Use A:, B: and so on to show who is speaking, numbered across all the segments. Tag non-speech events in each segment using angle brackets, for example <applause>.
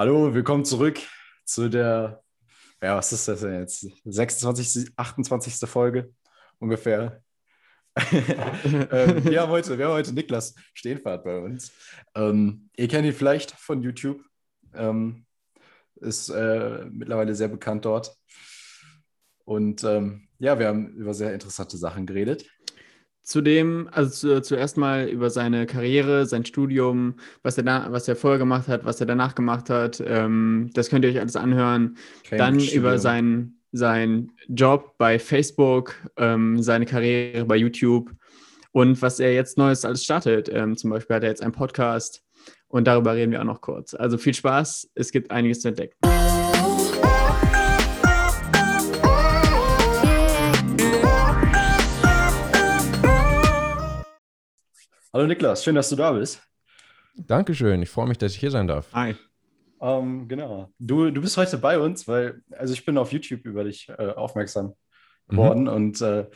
A: Hallo, willkommen zurück zu der, ja, was ist das denn jetzt? 26., 28. Folge ungefähr. <laughs> ähm, wir, haben heute, wir haben heute Niklas Stehenfahrt bei uns. Ähm, ihr kennt ihn vielleicht von YouTube. Ähm, ist äh, mittlerweile sehr bekannt dort. Und ähm, ja, wir haben über sehr interessante Sachen geredet.
B: Zudem, also zu, zuerst mal über seine Karriere, sein Studium, was er da, was er vorher gemacht hat, was er danach gemacht hat. Ähm, das könnt ihr euch alles anhören. Kein Dann Studium. über seinen sein Job bei Facebook, ähm, seine Karriere bei YouTube und was er jetzt Neues alles startet. Ähm, zum Beispiel hat er jetzt einen Podcast und darüber reden wir auch noch kurz. Also viel Spaß, es gibt einiges zu entdecken.
A: Hallo Niklas, schön, dass du da bist.
C: Dankeschön, ich freue mich, dass ich hier sein darf.
A: Hi. Ähm, genau. Du, du bist heute bei uns, weil, also ich bin auf YouTube über dich äh, aufmerksam mhm. geworden mhm. und äh,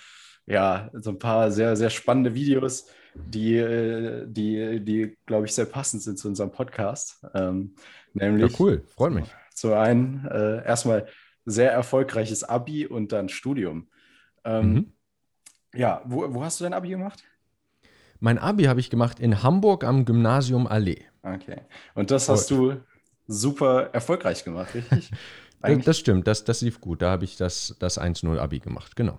A: ja, so ein paar sehr, sehr spannende Videos, die, äh, die, die glaube ich, sehr passend sind zu unserem Podcast. Ähm, nämlich.
C: Ja, cool, freut mich.
A: Zu einem äh, erstmal sehr erfolgreiches Abi und dann Studium. Ähm, mhm. Ja, wo, wo hast du dein Abi gemacht?
C: Mein Abi habe ich gemacht in Hamburg am Gymnasium Allee.
A: Okay. Und das hast du super erfolgreich gemacht, richtig? <laughs>
C: Eigentlich? Das stimmt, das, das lief gut. Da habe ich das, das 1-0 Abi gemacht, genau.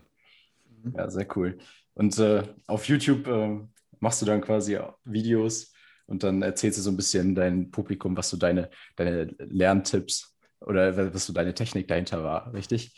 A: Ja, sehr cool. Und äh, auf YouTube äh, machst du dann quasi Videos und dann erzählst du so ein bisschen dein Publikum, was so deine, deine Lerntipps oder was so deine Technik dahinter war, richtig?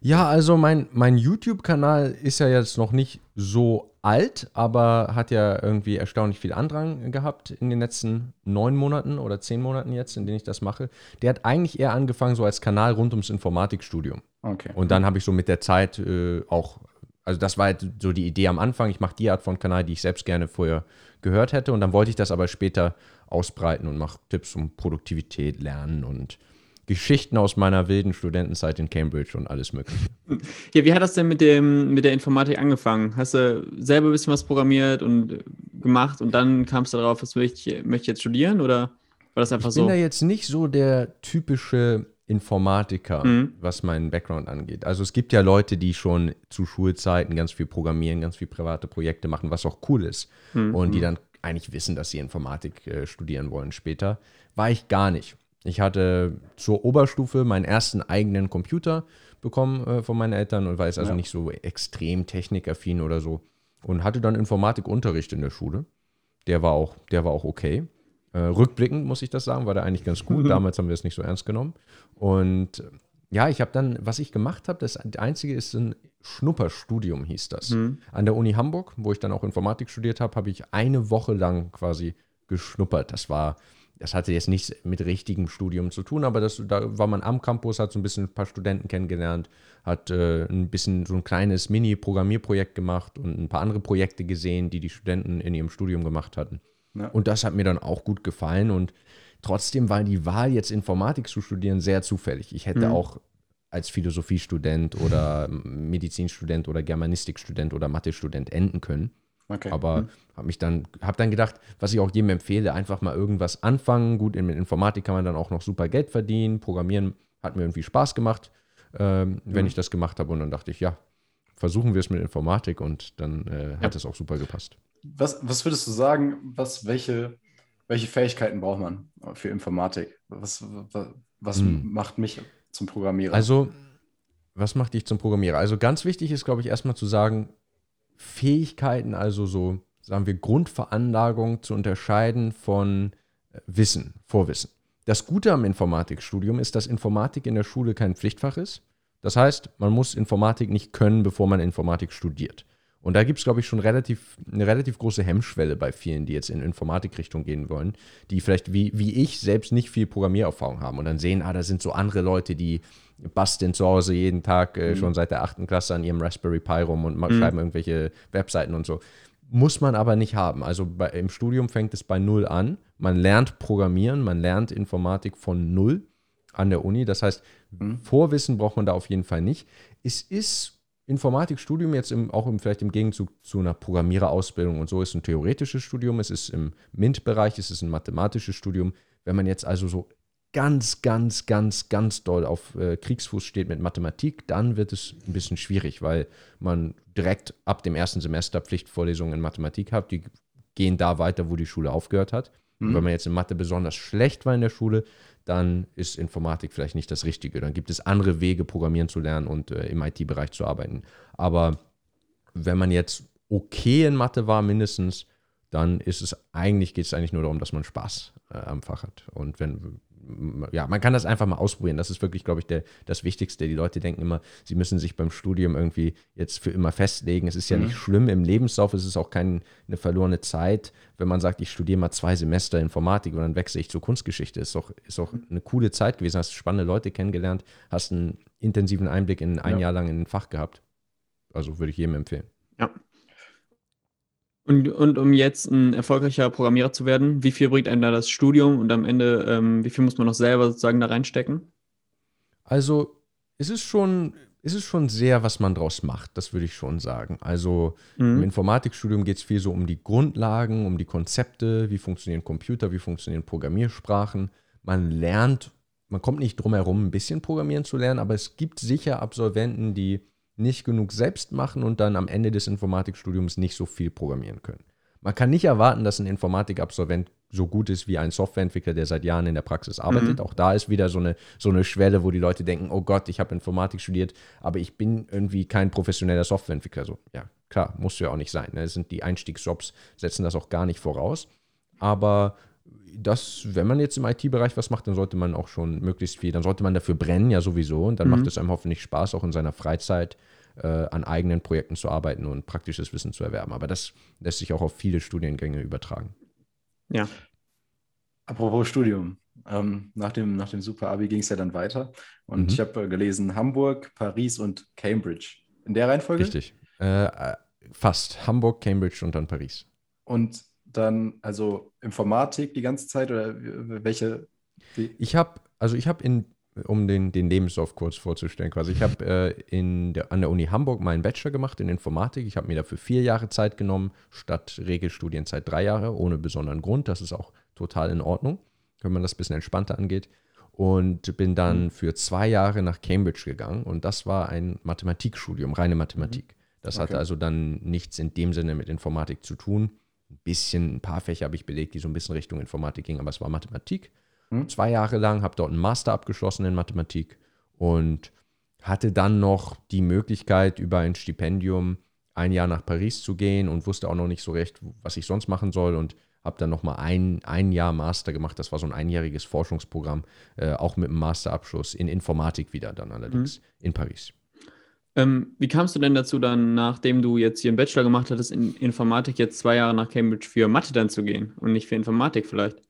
C: Ja, also mein, mein YouTube-Kanal ist ja jetzt noch nicht so alt, aber hat ja irgendwie erstaunlich viel Andrang gehabt in den letzten neun Monaten oder zehn Monaten jetzt, in denen ich das mache. Der hat eigentlich eher angefangen so als Kanal rund ums Informatikstudium. Okay. Und dann habe ich so mit der Zeit äh, auch, also das war halt so die Idee am Anfang, ich mache die Art von Kanal, die ich selbst gerne vorher gehört hätte. Und dann wollte ich das aber später ausbreiten und mache Tipps um Produktivität, Lernen und Geschichten aus meiner wilden Studentenzeit in Cambridge und alles Mögliche.
B: Ja, wie hat das denn mit, dem, mit der Informatik angefangen? Hast du selber ein bisschen was programmiert und gemacht und dann kamst du darauf, was möchte ich, möchte ich jetzt studieren oder war das einfach
C: ich
B: so?
C: Ich bin da jetzt nicht so der typische Informatiker, mhm. was meinen Background angeht. Also es gibt ja Leute, die schon zu Schulzeiten ganz viel programmieren, ganz viel private Projekte machen, was auch cool ist. Mhm. Und die mhm. dann eigentlich wissen, dass sie Informatik äh, studieren wollen später. War ich gar nicht. Ich hatte zur Oberstufe meinen ersten eigenen Computer bekommen äh, von meinen Eltern und war jetzt also ja. nicht so extrem technikaffin oder so. Und hatte dann Informatikunterricht in der Schule. Der war auch, der war auch okay. Äh, rückblickend muss ich das sagen, war der eigentlich ganz gut. <laughs> Damals haben wir es nicht so ernst genommen. Und ja, ich habe dann, was ich gemacht habe, das einzige ist ein Schnupperstudium, hieß das. Mhm. An der Uni Hamburg, wo ich dann auch Informatik studiert habe, habe ich eine Woche lang quasi geschnuppert. Das war das hatte jetzt nichts mit richtigem Studium zu tun, aber das, da war man am Campus, hat so ein bisschen ein paar Studenten kennengelernt, hat äh, ein bisschen so ein kleines Mini-Programmierprojekt gemacht und ein paar andere Projekte gesehen, die die Studenten in ihrem Studium gemacht hatten. Ja. Und das hat mir dann auch gut gefallen und trotzdem war die Wahl, jetzt Informatik zu studieren, sehr zufällig. Ich hätte mhm. auch als Philosophiestudent oder Medizinstudent oder Germanistikstudent oder Mathestudent enden können. Okay. Aber mhm. habe mich dann, habe dann gedacht, was ich auch jedem empfehle, einfach mal irgendwas anfangen. Gut, in Informatik kann man dann auch noch super Geld verdienen. Programmieren hat mir irgendwie Spaß gemacht, ähm, wenn mhm. ich das gemacht habe. Und dann dachte ich, ja, versuchen wir es mit Informatik und dann äh, hat es auch super gepasst.
A: Was, was würdest du sagen, was, welche, welche Fähigkeiten braucht man für Informatik? Was, was, was mhm. macht mich zum Programmierer?
C: Also, was macht dich zum Programmierer? Also ganz wichtig ist, glaube ich, erstmal zu sagen, Fähigkeiten, also so, sagen wir, Grundveranlagung zu unterscheiden von äh, Wissen, Vorwissen. Das Gute am Informatikstudium ist, dass Informatik in der Schule kein Pflichtfach ist. Das heißt, man muss Informatik nicht können, bevor man Informatik studiert. Und da gibt es, glaube ich, schon relativ, eine relativ große Hemmschwelle bei vielen, die jetzt in Informatikrichtung gehen wollen, die vielleicht wie, wie ich selbst nicht viel Programmiererfahrung haben und dann sehen, ah, da sind so andere Leute, die basteln zu Hause jeden Tag äh, mhm. schon seit der achten Klasse an ihrem Raspberry Pi rum und mhm. schreiben irgendwelche Webseiten und so. Muss man aber nicht haben. Also bei, im Studium fängt es bei Null an. Man lernt Programmieren, man lernt Informatik von Null an der Uni. Das heißt, mhm. Vorwissen braucht man da auf jeden Fall nicht. Es ist Informatikstudium jetzt im, auch im, vielleicht im Gegenzug zu einer Programmiererausbildung und so ist ein theoretisches Studium, es ist im MINT-Bereich, es ist ein mathematisches Studium. Wenn man jetzt also so ganz, ganz, ganz, ganz doll auf äh, Kriegsfuß steht mit Mathematik, dann wird es ein bisschen schwierig, weil man direkt ab dem ersten Semester Pflichtvorlesungen in Mathematik hat. Die gehen da weiter, wo die Schule aufgehört hat. Mhm. wenn man jetzt in Mathe besonders schlecht war in der Schule, dann ist Informatik vielleicht nicht das Richtige. Dann gibt es andere Wege, Programmieren zu lernen und äh, im IT-Bereich zu arbeiten. Aber wenn man jetzt okay in Mathe war, mindestens, dann ist es eigentlich, geht es eigentlich nur darum, dass man Spaß äh, am Fach hat. Und wenn, ja, man kann das einfach mal ausprobieren. Das ist wirklich, glaube ich, der, das Wichtigste. Die Leute denken immer, sie müssen sich beim Studium irgendwie jetzt für immer festlegen. Es ist ja mhm. nicht schlimm im Lebenslauf, es ist auch keine verlorene Zeit, wenn man sagt, ich studiere mal zwei Semester Informatik und dann wechsle ich zur Kunstgeschichte. Ist auch, ist auch eine coole Zeit gewesen. Hast spannende Leute kennengelernt, hast einen intensiven Einblick in ein ja. Jahr lang in ein Fach gehabt. Also würde ich jedem empfehlen.
B: Ja. Und, und um jetzt ein erfolgreicher Programmierer zu werden, wie viel bringt einem da das Studium und am Ende, ähm, wie viel muss man noch selber sozusagen da reinstecken?
C: Also, es ist schon, es ist schon sehr, was man draus macht, das würde ich schon sagen. Also mhm. im Informatikstudium geht es viel so um die Grundlagen, um die Konzepte, wie funktionieren Computer, wie funktionieren Programmiersprachen. Man lernt, man kommt nicht drum herum, ein bisschen Programmieren zu lernen, aber es gibt sicher Absolventen, die nicht genug selbst machen und dann am Ende des Informatikstudiums nicht so viel programmieren können. Man kann nicht erwarten, dass ein Informatikabsolvent so gut ist wie ein Softwareentwickler, der seit Jahren in der Praxis arbeitet. Mhm. Auch da ist wieder so eine, so eine Schwelle, wo die Leute denken, oh Gott, ich habe Informatik studiert, aber ich bin irgendwie kein professioneller Softwareentwickler. So, ja, klar, musst du ja auch nicht sein. Ne? Das sind die Einstiegsjobs, setzen das auch gar nicht voraus. Aber das, wenn man jetzt im IT-Bereich was macht, dann sollte man auch schon möglichst viel, dann sollte man dafür brennen, ja sowieso. Und dann mhm. macht es einem hoffentlich Spaß, auch in seiner Freizeit äh, an eigenen Projekten zu arbeiten und praktisches Wissen zu erwerben. Aber das lässt sich auch auf viele Studiengänge übertragen.
A: Ja. Apropos Studium. Ähm, nach, dem, nach dem Super-Abi ging es ja dann weiter. Und mhm. ich habe äh, gelesen Hamburg, Paris und Cambridge. In der Reihenfolge?
C: Richtig. Äh, äh fast. Hamburg, Cambridge und dann Paris.
A: Und dann also Informatik die ganze Zeit oder welche?
C: Ich habe, also ich habe in, um den, den Lebenslauf kurz vorzustellen, quasi, ich habe äh, der, an der Uni Hamburg meinen Bachelor gemacht in Informatik. Ich habe mir dafür vier Jahre Zeit genommen, statt Regelstudienzeit drei Jahre, ohne besonderen Grund. Das ist auch total in Ordnung, wenn man das ein bisschen entspannter angeht. Und bin dann mhm. für zwei Jahre nach Cambridge gegangen und das war ein Mathematikstudium, reine Mathematik. Das okay. hatte also dann nichts in dem Sinne mit Informatik zu tun ein bisschen, ein paar Fächer habe ich belegt, die so ein bisschen Richtung Informatik gingen, aber es war Mathematik. Hm. Zwei Jahre lang, habe dort einen Master abgeschlossen in Mathematik und hatte dann noch die Möglichkeit, über ein Stipendium ein Jahr nach Paris zu gehen und wusste auch noch nicht so recht, was ich sonst machen soll und habe dann nochmal ein, ein Jahr Master gemacht. Das war so ein einjähriges Forschungsprogramm, äh, auch mit einem Masterabschluss in Informatik wieder dann allerdings mhm. in Paris.
B: Ähm, wie kamst du denn dazu, dann, nachdem du jetzt hier einen Bachelor gemacht hattest in Informatik, jetzt zwei Jahre nach Cambridge für Mathe dann zu gehen und nicht für Informatik vielleicht?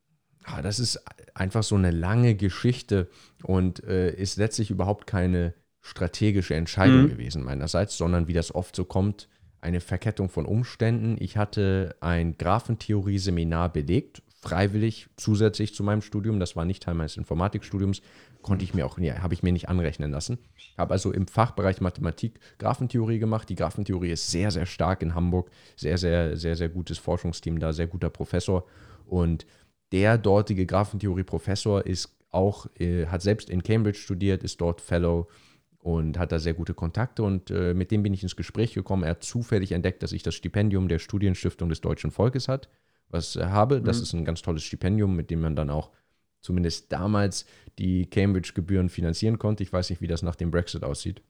C: Ja, das ist einfach so eine lange Geschichte und äh, ist letztlich überhaupt keine strategische Entscheidung mhm. gewesen meinerseits, sondern wie das oft so kommt, eine Verkettung von Umständen. Ich hatte ein Graphentheorie-Seminar belegt, freiwillig zusätzlich zu meinem Studium. Das war nicht Teil meines Informatikstudiums konnte ich mir auch, ja, habe ich mir nicht anrechnen lassen. Habe also im Fachbereich Mathematik Graphentheorie gemacht. Die Graphentheorie ist sehr, sehr stark in Hamburg. Sehr, sehr, sehr, sehr gutes Forschungsteam da, sehr guter Professor. Und der dortige Graphentheorie-Professor ist auch, äh, hat selbst in Cambridge studiert, ist dort Fellow und hat da sehr gute Kontakte und äh, mit dem bin ich ins Gespräch gekommen. Er hat zufällig entdeckt, dass ich das Stipendium der Studienstiftung des deutschen Volkes hat, was äh, habe. Das mhm. ist ein ganz tolles Stipendium, mit dem man dann auch zumindest damals die Cambridge-Gebühren finanzieren konnte. Ich weiß nicht, wie das nach dem Brexit aussieht.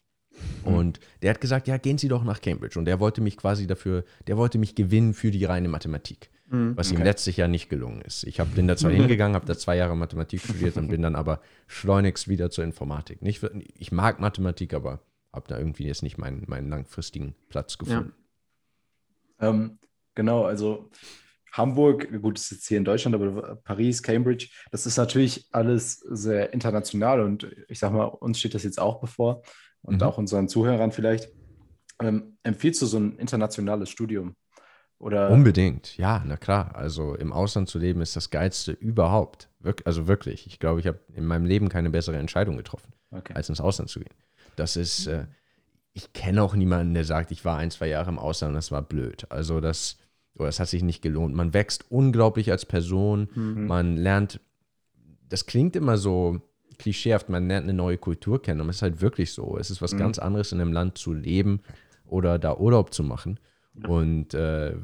C: Hm. Und der hat gesagt, ja, gehen Sie doch nach Cambridge. Und der wollte mich quasi dafür, der wollte mich gewinnen für die reine Mathematik. Mhm. Was okay. ihm letztlich ja nicht gelungen ist. Ich hab, bin da zwar <laughs> hingegangen, habe da zwei Jahre Mathematik studiert und bin dann aber schleunigst wieder zur Informatik. Nicht, ich mag Mathematik, aber habe da irgendwie jetzt nicht meinen, meinen langfristigen Platz gefunden.
A: Ja. Ähm, genau, also Hamburg, gut, ist jetzt hier in Deutschland, aber Paris, Cambridge, das ist natürlich alles sehr international und ich sag mal, uns steht das jetzt auch bevor und mhm. auch unseren Zuhörern vielleicht. Ähm, empfiehlst du so ein internationales Studium? Oder?
C: Unbedingt, ja, na klar. Also im Ausland zu leben ist das Geilste überhaupt. Wir also wirklich. Ich glaube, ich habe in meinem Leben keine bessere Entscheidung getroffen, okay. als ins Ausland zu gehen. Das ist, äh, ich kenne auch niemanden, der sagt, ich war ein, zwei Jahre im Ausland und das war blöd. Also das oder es hat sich nicht gelohnt. Man wächst unglaublich als Person, mhm. man lernt das klingt immer so klischeehaft, man lernt eine neue Kultur kennen, aber es ist halt wirklich so. Es ist was mhm. ganz anderes, in einem Land zu leben oder da Urlaub zu machen und äh,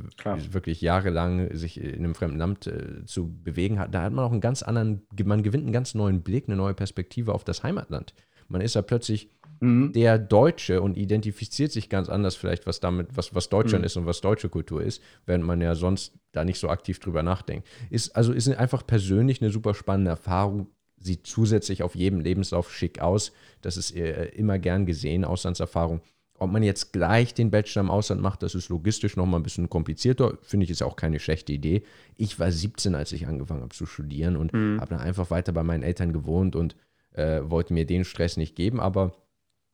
C: wirklich jahrelang sich in einem fremden Land äh, zu bewegen hat, da hat man auch einen ganz anderen, man gewinnt einen ganz neuen Blick, eine neue Perspektive auf das Heimatland. Man ist ja plötzlich mhm. der Deutsche und identifiziert sich ganz anders vielleicht, was damit, was, was Deutschland mhm. ist und was deutsche Kultur ist, während man ja sonst da nicht so aktiv drüber nachdenkt. Ist, also ist einfach persönlich eine super spannende Erfahrung, sieht zusätzlich auf jedem Lebenslauf schick aus. Das ist äh, immer gern gesehen, Auslandserfahrung. Ob man jetzt gleich den Bachelor im Ausland macht, das ist logistisch nochmal ein bisschen komplizierter. Finde ich, ist auch keine schlechte Idee. Ich war 17, als ich angefangen habe zu studieren und mhm. habe dann einfach weiter bei meinen Eltern gewohnt und äh, wollte mir den Stress nicht geben, aber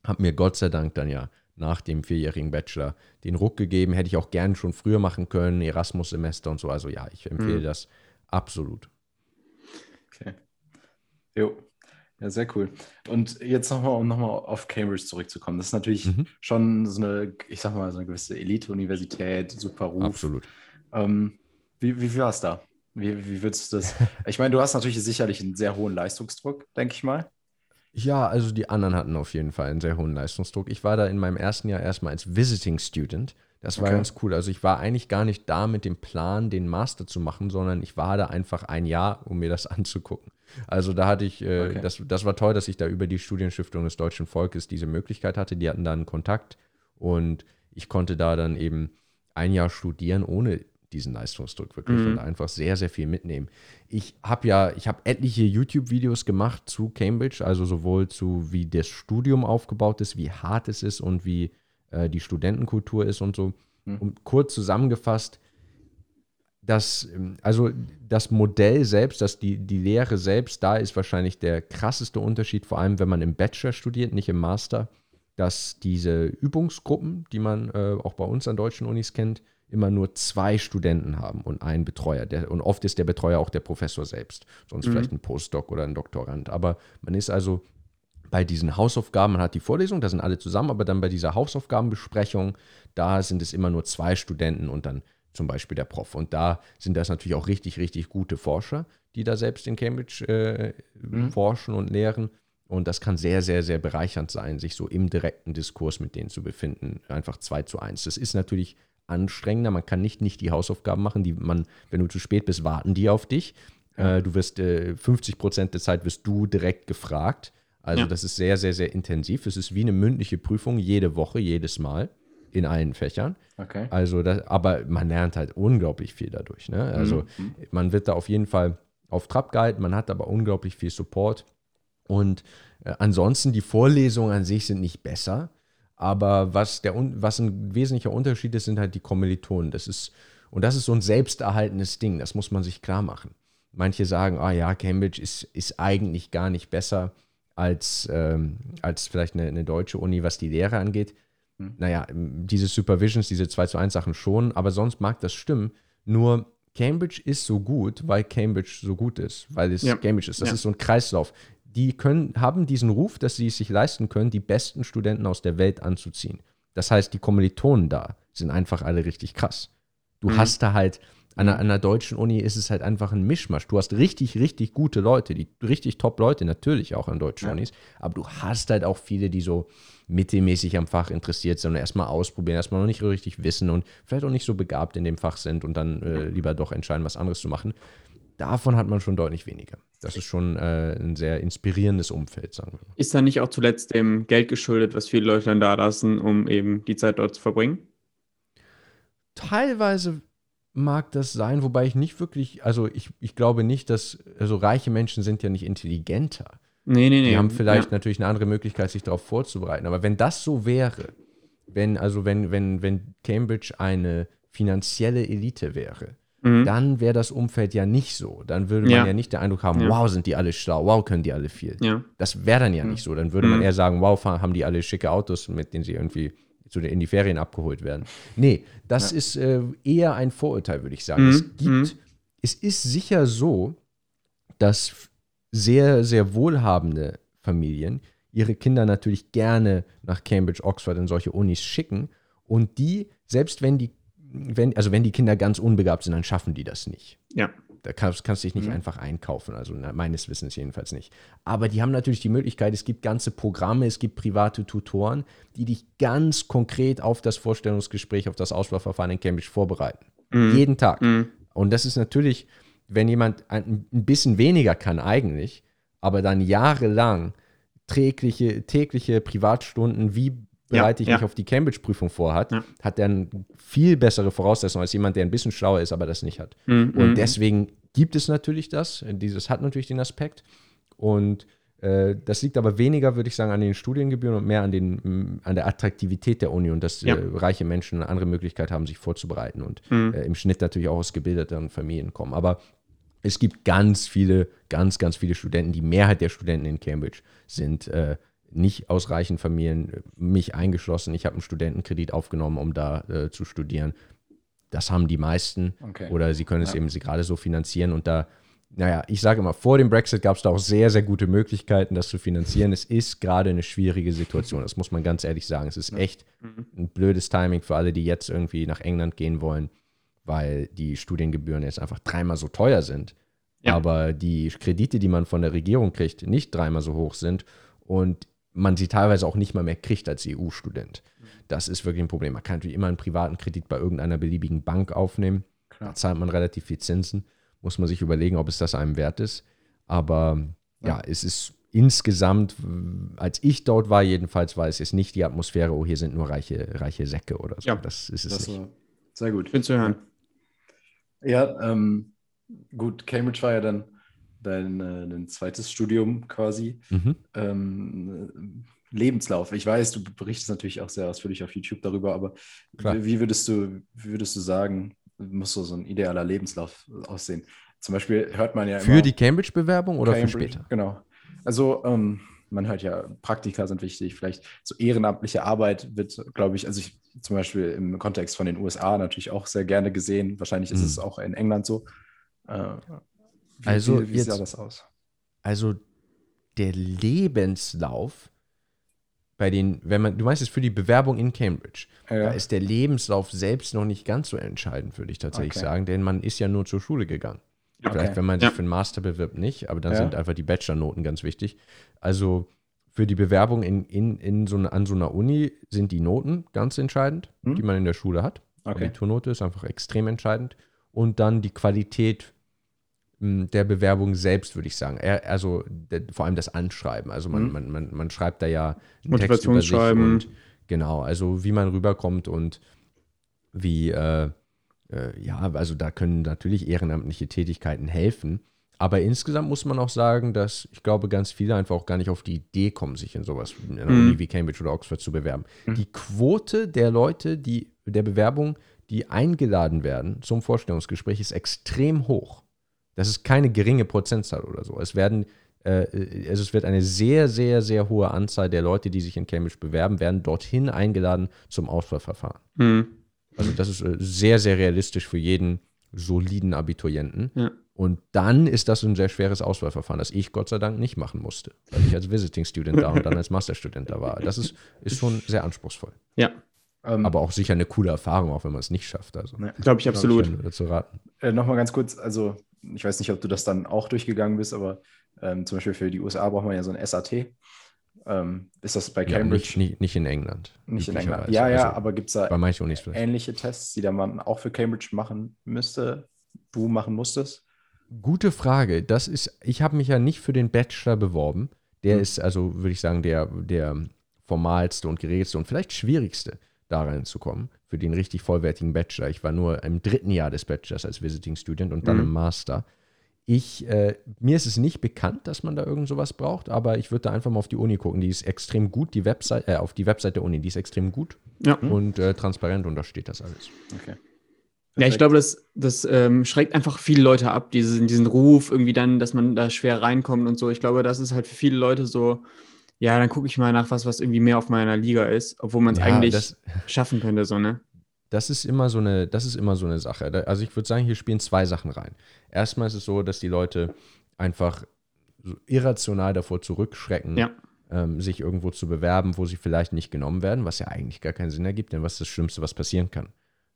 C: habe mir Gott sei Dank dann ja nach dem vierjährigen Bachelor den Ruck gegeben. Hätte ich auch gern schon früher machen können, Erasmus-Semester und so. Also ja, ich empfehle mhm. das absolut.
A: Okay. Jo. Ja, sehr cool. Und jetzt nochmal, um nochmal auf Cambridge zurückzukommen. Das ist natürlich mhm. schon so eine, ich sag mal, so eine gewisse Elite-Universität, super Ruf.
C: Absolut.
A: Ähm, wie, wie war es da? Wie, wie würdest du das? <laughs> Ich meine, du hast natürlich sicherlich einen sehr hohen Leistungsdruck, denke ich mal.
C: Ja, also die anderen hatten auf jeden Fall einen sehr hohen Leistungsdruck. Ich war da in meinem ersten Jahr erstmal als Visiting Student. Das war okay. ganz cool. Also ich war eigentlich gar nicht da mit dem Plan, den Master zu machen, sondern ich war da einfach ein Jahr, um mir das <laughs> anzugucken. Also da hatte ich, äh, okay. das, das war toll, dass ich da über die Studienstiftung des deutschen Volkes diese Möglichkeit hatte. Die hatten da einen Kontakt und ich konnte da dann eben ein Jahr studieren, ohne diesen Leistungsdruck wirklich mhm. und einfach sehr, sehr viel mitnehmen. Ich habe ja, ich habe etliche YouTube-Videos gemacht zu Cambridge, also sowohl zu, wie das Studium aufgebaut ist, wie hart es ist und wie äh, die Studentenkultur ist und so. Mhm. Und kurz zusammengefasst, das, also das Modell selbst, dass die, die Lehre selbst, da ist wahrscheinlich der krasseste Unterschied, vor allem wenn man im Bachelor studiert, nicht im Master, dass diese Übungsgruppen, die man äh, auch bei uns an deutschen Unis kennt, immer nur zwei Studenten haben und einen Betreuer. Der, und oft ist der Betreuer auch der Professor selbst, sonst mhm. vielleicht ein Postdoc oder ein Doktorand. Aber man ist also bei diesen Hausaufgaben, man hat die Vorlesung, da sind alle zusammen, aber dann bei dieser Hausaufgabenbesprechung, da sind es immer nur zwei Studenten und dann zum Beispiel der Prof. Und da sind das natürlich auch richtig, richtig gute Forscher, die da selbst in Cambridge äh, mhm. forschen und lehren. Und das kann sehr, sehr, sehr bereichernd sein, sich so im direkten Diskurs mit denen zu befinden. Einfach zwei zu eins. Das ist natürlich anstrengender. Man kann nicht, nicht die Hausaufgaben machen, die man, wenn du zu spät bist, warten die auf dich. Ja. Äh, du wirst äh, 50 Prozent der Zeit wirst du direkt gefragt. Also ja. das ist sehr, sehr, sehr intensiv. Es ist wie eine mündliche Prüfung jede Woche, jedes Mal in allen Fächern.
A: Okay.
C: Also das, aber man lernt halt unglaublich viel dadurch. Ne? Also mhm. man wird da auf jeden Fall auf Trab gehalten, man hat aber unglaublich viel Support. Und äh, ansonsten, die Vorlesungen an sich sind nicht besser. Aber was, der, was ein wesentlicher Unterschied ist, sind halt die Kommilitonen. Das ist, und das ist so ein selbsterhaltenes Ding, das muss man sich klar machen. Manche sagen, ah ja, Cambridge ist, ist eigentlich gar nicht besser als, ähm, als vielleicht eine, eine deutsche Uni, was die Lehre angeht. Hm. Naja, diese Supervisions, diese 2 zu 1 Sachen schon, aber sonst mag das stimmen. Nur Cambridge ist so gut, weil Cambridge so gut ist, weil es ja. Cambridge ist. Das ja. ist so ein Kreislauf die können, haben diesen Ruf, dass sie es sich leisten können, die besten Studenten aus der Welt anzuziehen. Das heißt, die Kommilitonen da sind einfach alle richtig krass. Du mhm. hast da halt, an einer, an einer, deutschen Uni ist es halt einfach ein Mischmasch. Du hast richtig, richtig gute Leute, die richtig top Leute, natürlich auch an deutschen ja. Unis, aber du hast halt auch viele, die so mittelmäßig am Fach interessiert sind und erstmal ausprobieren, erstmal noch nicht richtig wissen und vielleicht auch nicht so begabt in dem Fach sind und dann äh, lieber doch entscheiden, was anderes zu machen. Davon hat man schon deutlich weniger. Das ist schon äh, ein sehr inspirierendes Umfeld, sagen wir.
B: Ist da nicht auch zuletzt dem Geld geschuldet, was viele Leute dann da lassen, um eben die Zeit dort zu verbringen?
C: Teilweise mag das sein, wobei ich nicht wirklich, also ich, ich glaube nicht, dass, also reiche Menschen sind ja nicht intelligenter.
B: Nee, nee, nee.
C: Die haben vielleicht ja. natürlich eine andere Möglichkeit, sich darauf vorzubereiten. Aber wenn das so wäre, wenn, also wenn, wenn, wenn Cambridge eine finanzielle Elite wäre, mhm. dann wäre das Umfeld ja nicht so. Dann würde man ja, ja nicht den Eindruck haben, ja. wow, sind die alle schlau, wow, können die alle viel.
B: Ja.
C: Das wäre dann ja mhm. nicht so. Dann würde man mhm. eher sagen, wow, haben die alle schicke Autos, mit denen sie irgendwie zu den, in die Ferien abgeholt werden. Nee, das ist äh, eher ein Vorurteil, würde ich sagen. Mhm. Es gibt, mhm. es ist sicher so, dass sehr, sehr wohlhabende Familien ihre Kinder natürlich gerne nach Cambridge, Oxford in solche Unis schicken und die, selbst wenn die wenn, also wenn die Kinder ganz unbegabt sind, dann schaffen die das nicht.
B: Ja.
C: Da kannst, kannst du dich nicht mhm. einfach einkaufen, also meines Wissens jedenfalls nicht. Aber die haben natürlich die Möglichkeit, es gibt ganze Programme, es gibt private Tutoren, die dich ganz konkret auf das Vorstellungsgespräch, auf das Auswahlverfahren in Cambridge vorbereiten. Mhm. Jeden Tag. Mhm. Und das ist natürlich, wenn jemand ein, ein bisschen weniger kann eigentlich, aber dann jahrelang tägliche, tägliche Privatstunden, wie bereite ich ja, mich auf die Cambridge-Prüfung vor hat, hat er eine viel bessere Voraussetzung als jemand, der ein bisschen schlauer ist, aber das nicht hat. Mhm. Und mhm. deswegen gibt es natürlich das, dieses hat natürlich den Aspekt. Und äh, das liegt aber weniger, würde ich sagen, an den Studiengebühren und mehr an, den, an der Attraktivität der Uni und dass ja. äh, reiche Menschen eine andere Möglichkeit haben, sich vorzubereiten und mhm. äh, im Schnitt natürlich auch aus gebildeten Familien kommen. Aber es gibt ganz viele, ganz, ganz viele Studenten. Die Mehrheit der Studenten in Cambridge sind äh, nicht aus reichen Familien, mich eingeschlossen. Ich habe einen Studentenkredit aufgenommen, um da äh, zu studieren. Das haben die meisten. Okay. Oder sie können es ja. eben gerade so finanzieren. Und da, naja, ich sage immer, vor dem Brexit gab es da auch sehr, sehr gute Möglichkeiten, das zu finanzieren. Es ist gerade eine schwierige Situation. Das muss man ganz ehrlich sagen. Es ist echt mhm. ein blödes Timing für alle, die jetzt irgendwie nach England gehen wollen, weil die Studiengebühren jetzt einfach dreimal so teuer sind. Ja. Aber die Kredite, die man von der Regierung kriegt, nicht dreimal so hoch sind. Und man sie teilweise auch nicht mal mehr kriegt als EU-Student. Das ist wirklich ein Problem. Man kann natürlich immer einen privaten Kredit bei irgendeiner beliebigen Bank aufnehmen. Klar. Da zahlt man relativ viel Zinsen. Muss man sich überlegen, ob es das einem wert ist. Aber ja, ja es ist insgesamt, als ich dort war, jedenfalls war es jetzt nicht die Atmosphäre, oh, hier sind nur reiche, reiche Säcke oder so.
A: Ja,
C: das
A: ist es das nicht. Sehr gut.
B: Schön zu hören.
A: Ja, ähm, gut, Cambridge war ja dann dein, äh, dein zweites Studium quasi. Mhm. Ähm, Lebenslauf. Ich weiß, du berichtest natürlich auch sehr ausführlich auf YouTube darüber, aber wie würdest du, wie würdest du sagen, muss so, so ein idealer Lebenslauf aussehen? Zum Beispiel hört man ja
C: Für immer, die Cambridge-Bewerbung oder Cambridge, für später?
A: Genau. Also ähm, man hört ja, Praktika sind wichtig, vielleicht so ehrenamtliche Arbeit wird, glaube ich, also ich zum Beispiel im Kontext von den USA natürlich auch sehr gerne gesehen. Wahrscheinlich ist mhm. es auch in England so. Äh,
C: wie, also wie, wie jetzt, sah das aus? Also der Lebenslauf bei den, wenn man, du meinst es für die Bewerbung in Cambridge, ja. da ist der Lebenslauf selbst noch nicht ganz so entscheidend, würde ich tatsächlich okay. sagen, denn man ist ja nur zur Schule gegangen. Okay. Vielleicht, wenn man sich ja. für einen Master bewirbt, nicht, aber dann ja. sind einfach die Bachelor-Noten ganz wichtig. Also für die Bewerbung in, in, in so eine, an so einer Uni sind die Noten ganz entscheidend, hm? die man in der Schule hat. Okay. Abiturnote ist einfach extrem entscheidend. Und dann die Qualität der Bewerbung selbst, würde ich sagen. also vor allem das Anschreiben. Also man, mhm. man, man, man schreibt da ja
B: einen Text über sich und
C: genau, also wie man rüberkommt und wie, äh, äh, ja, also da können natürlich ehrenamtliche Tätigkeiten helfen. Aber insgesamt muss man auch sagen, dass ich glaube, ganz viele einfach auch gar nicht auf die Idee kommen, sich in sowas in einer mhm. Uni wie Cambridge oder Oxford zu bewerben. Mhm. Die Quote der Leute, die der Bewerbung, die eingeladen werden zum Vorstellungsgespräch, ist extrem hoch. Das ist keine geringe Prozentzahl oder so. Es werden äh, also es wird eine sehr, sehr, sehr hohe Anzahl der Leute, die sich in Cambridge bewerben, werden dorthin eingeladen zum Auswahlverfahren. Mhm. Also das ist äh, sehr, sehr realistisch für jeden soliden Abiturienten. Ja. Und dann ist das ein sehr schweres Auswahlverfahren, das ich Gott sei Dank nicht machen musste, weil ich als Visiting Student da und dann als Masterstudent da war. Das ist, ist schon sehr anspruchsvoll.
B: Ja.
C: Ähm, Aber auch sicher eine coole Erfahrung, auch wenn man es nicht schafft. Also,
B: Glaube ich absolut.
C: Ich, dazu raten.
A: Äh, Nochmal ganz kurz, also ich weiß nicht, ob du das dann auch durchgegangen bist, aber ähm, zum Beispiel für die USA braucht man ja so ein SAT. Ähm, ist das bei Cambridge?
C: Ja, nicht, nicht, in England.
A: Nicht in England. Ja, ja, also, aber gibt es da
C: bei
A: ähnliche Tests, die da man auch für Cambridge machen müsste, du machen musstest?
C: Gute Frage. Das ist, ich habe mich ja nicht für den Bachelor beworben. Der hm. ist also, würde ich sagen, der, der formalste und geregelste und vielleicht schwierigste da reinzukommen, für den richtig vollwertigen Bachelor. Ich war nur im dritten Jahr des Bachelors als Visiting Student und dann mhm. im Master. Ich, äh, mir ist es nicht bekannt, dass man da irgend sowas braucht, aber ich würde da einfach mal auf die Uni gucken. Die ist extrem gut, die Website, äh, auf die Website der Uni, die ist extrem gut
B: ja.
C: und äh, transparent und da steht das alles.
A: Okay.
B: Ja, ich glaube, das, das ähm, schreckt einfach viele Leute ab, diesen, diesen Ruf irgendwie dann, dass man da schwer reinkommt und so. Ich glaube, das ist halt für viele Leute so, ja, dann gucke ich mal nach was, was irgendwie mehr auf meiner Liga ist, obwohl man es ja, eigentlich das, schaffen könnte, so, ne?
C: Das ist immer so eine, das ist immer so eine Sache. Also ich würde sagen, hier spielen zwei Sachen rein. Erstmal ist es so, dass die Leute einfach so irrational davor zurückschrecken,
B: ja.
C: ähm, sich irgendwo zu bewerben, wo sie vielleicht nicht genommen werden, was ja eigentlich gar keinen Sinn ergibt, denn was ist das Schlimmste, was passieren kann?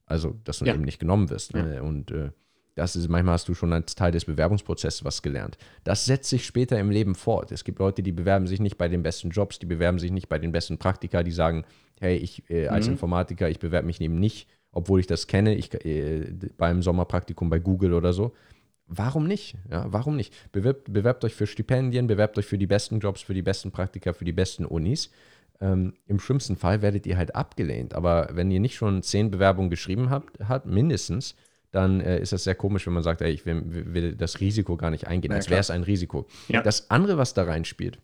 C: Also, dass du ja. eben nicht genommen wirst. Ne? Und äh, Das ist, manchmal hast du schon als Teil des Bewerbungsprozesses was gelernt. Das setzt sich später im Leben fort. Es gibt Leute, die bewerben sich nicht bei den besten Jobs, die bewerben sich nicht bei den besten Praktika, die sagen, hey, ich äh, als mhm. Informatiker, ich bewerbe mich eben nicht, obwohl ich das kenne, ich, äh, beim Sommerpraktikum bei Google oder so. Warum nicht? Ja, warum nicht? Bewerbt, bewerbt euch für Stipendien, bewerbt euch für die besten Jobs, für die besten Praktika, für die besten Unis. Ähm, Im schlimmsten Fall werdet ihr halt abgelehnt. Aber wenn ihr nicht schon zehn Bewerbungen geschrieben habt, habt mindestens, dann äh, ist das sehr komisch, wenn man sagt, ey, ich will, will das Risiko gar nicht eingehen, ja, als wäre es ein Risiko. Ja. Das andere, was da reinspielt,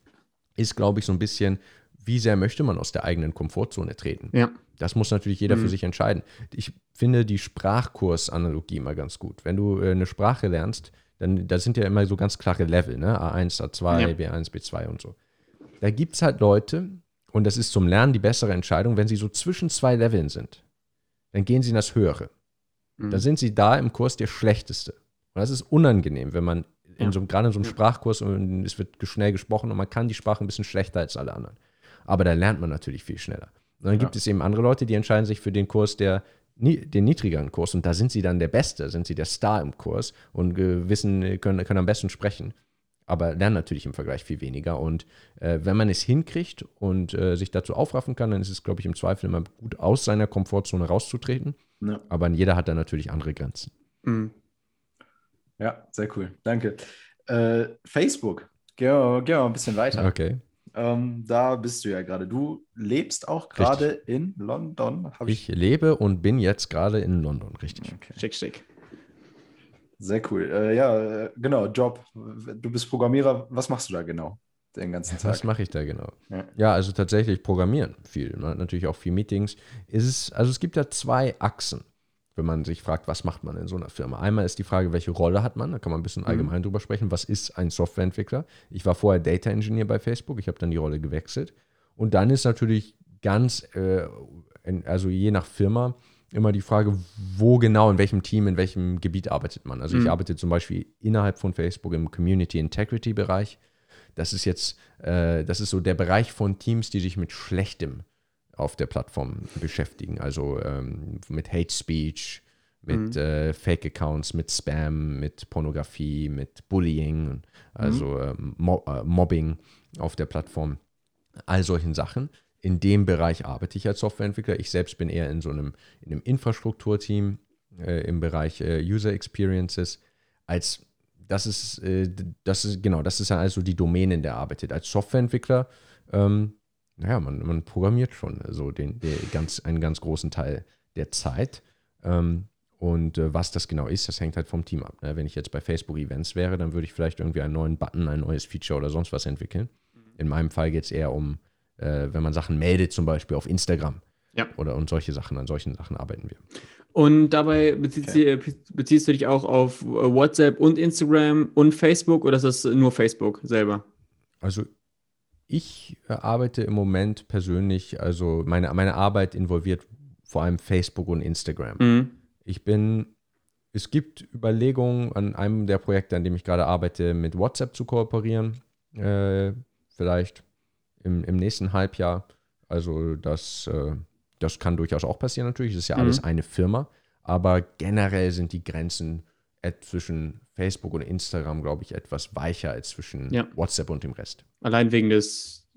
C: ist, glaube ich, so ein bisschen, wie sehr möchte man aus der eigenen Komfortzone treten. Ja. Das muss natürlich jeder mhm. für sich entscheiden. Ich finde die Sprachkursanalogie immer ganz gut. Wenn du äh, eine Sprache lernst, dann da sind ja immer so ganz klare Level, ne? A1, A2, ja. B1, B2 und so. Da gibt es halt Leute, und das ist zum Lernen die bessere Entscheidung, wenn sie so zwischen zwei Leveln sind, dann gehen sie in das Höhere. Mhm. Da sind sie da im Kurs der Schlechteste. Und das ist unangenehm, wenn man in so, gerade in so einem Sprachkurs und es wird schnell gesprochen und man kann die Sprache ein bisschen schlechter als alle anderen. Aber da lernt man natürlich viel schneller. Und dann gibt ja. es eben andere Leute, die entscheiden sich für den Kurs, der den niedrigeren Kurs und da sind sie dann der Beste, sind sie der Star im Kurs und wissen, können, können am besten sprechen aber lernen natürlich im Vergleich viel weniger. Und äh, wenn man es hinkriegt und äh, sich dazu aufraffen kann, dann ist es, glaube ich, im Zweifel immer gut, aus seiner Komfortzone rauszutreten. Ja. Aber jeder hat da natürlich andere Grenzen. Mhm.
A: Ja, sehr cool. Danke. Äh, Facebook, gehen wir, gehen wir mal ein bisschen weiter.
C: Okay.
A: Ähm, da bist du ja gerade. Du lebst auch gerade in London.
C: Ich, ich, lebe und bin jetzt gerade in London, richtig.
B: Okay. Schick, schick.
A: Sehr cool. Äh, ja, äh, genau, Job. Du bist Programmierer. Was machst du da genau den ganzen Tag?
C: Was mache ich da genau? Ja. ja. also tatsächlich programmieren viel. Man hat natürlich auch viel Meetings. Es ist, also es gibt da zwei Achsen, wenn man sich fragt, was macht man in so einer Firma. Einmal ist die Frage, welche Rolle hat man? Da kann man ein bisschen mhm. allgemein mhm. drüber sprechen. Was ist ein Softwareentwickler? Ich war vorher Data Engineer bei Facebook. Ich habe dann die Rolle gewechselt. Und dann ist natürlich ganz, äh, also je nach Firma, immer die Frage, wo genau, in welchem Team, in welchem Gebiet arbeitet man. Also mhm. ich arbeite zum Beispiel innerhalb von Facebook im Community Integrity Bereich. Das ist jetzt, äh, das ist so der Bereich von Teams, die sich mit Schlechtem auf der Plattform beschäftigen. Also ähm, mit Hate Speech, mit mhm. äh, Fake Accounts, mit Spam, mit Pornografie, mit Bullying, also mhm. äh, Mo äh, Mobbing auf der Plattform. All solchen Sachen in dem Bereich arbeite ich als Softwareentwickler. Ich selbst bin eher in so einem, in einem Infrastrukturteam äh, im Bereich äh, User Experiences. Als das ist, äh, das ist, genau, das ist ja also die Domäne, in der arbeitet. Als Softwareentwickler, ähm, naja, man, man programmiert schon so den, den ganz, einen ganz großen Teil der Zeit. Ähm, und äh, was das genau ist, das hängt halt vom Team ab. Ne? Wenn ich jetzt bei Facebook Events wäre, dann würde ich vielleicht irgendwie einen neuen Button, ein neues Feature oder sonst was entwickeln. In meinem Fall geht es eher um äh, wenn man Sachen meldet, zum Beispiel auf Instagram. Ja. Oder und solche Sachen, an solchen Sachen arbeiten wir.
B: Und dabei beziehst, okay. du, beziehst, du dich auch auf WhatsApp und Instagram und Facebook oder ist das nur Facebook selber?
C: Also ich arbeite im Moment persönlich, also meine, meine Arbeit involviert vor allem Facebook und Instagram. Mhm. Ich bin, es gibt Überlegungen an einem der Projekte, an dem ich gerade arbeite, mit WhatsApp zu kooperieren. Äh, vielleicht im, im nächsten Halbjahr. Also das, äh, das kann durchaus auch passieren natürlich. Es ist ja mhm. alles eine Firma. Aber generell sind die Grenzen zwischen Facebook und Instagram, glaube ich, etwas weicher als zwischen ja. WhatsApp und dem Rest.
B: Allein wegen des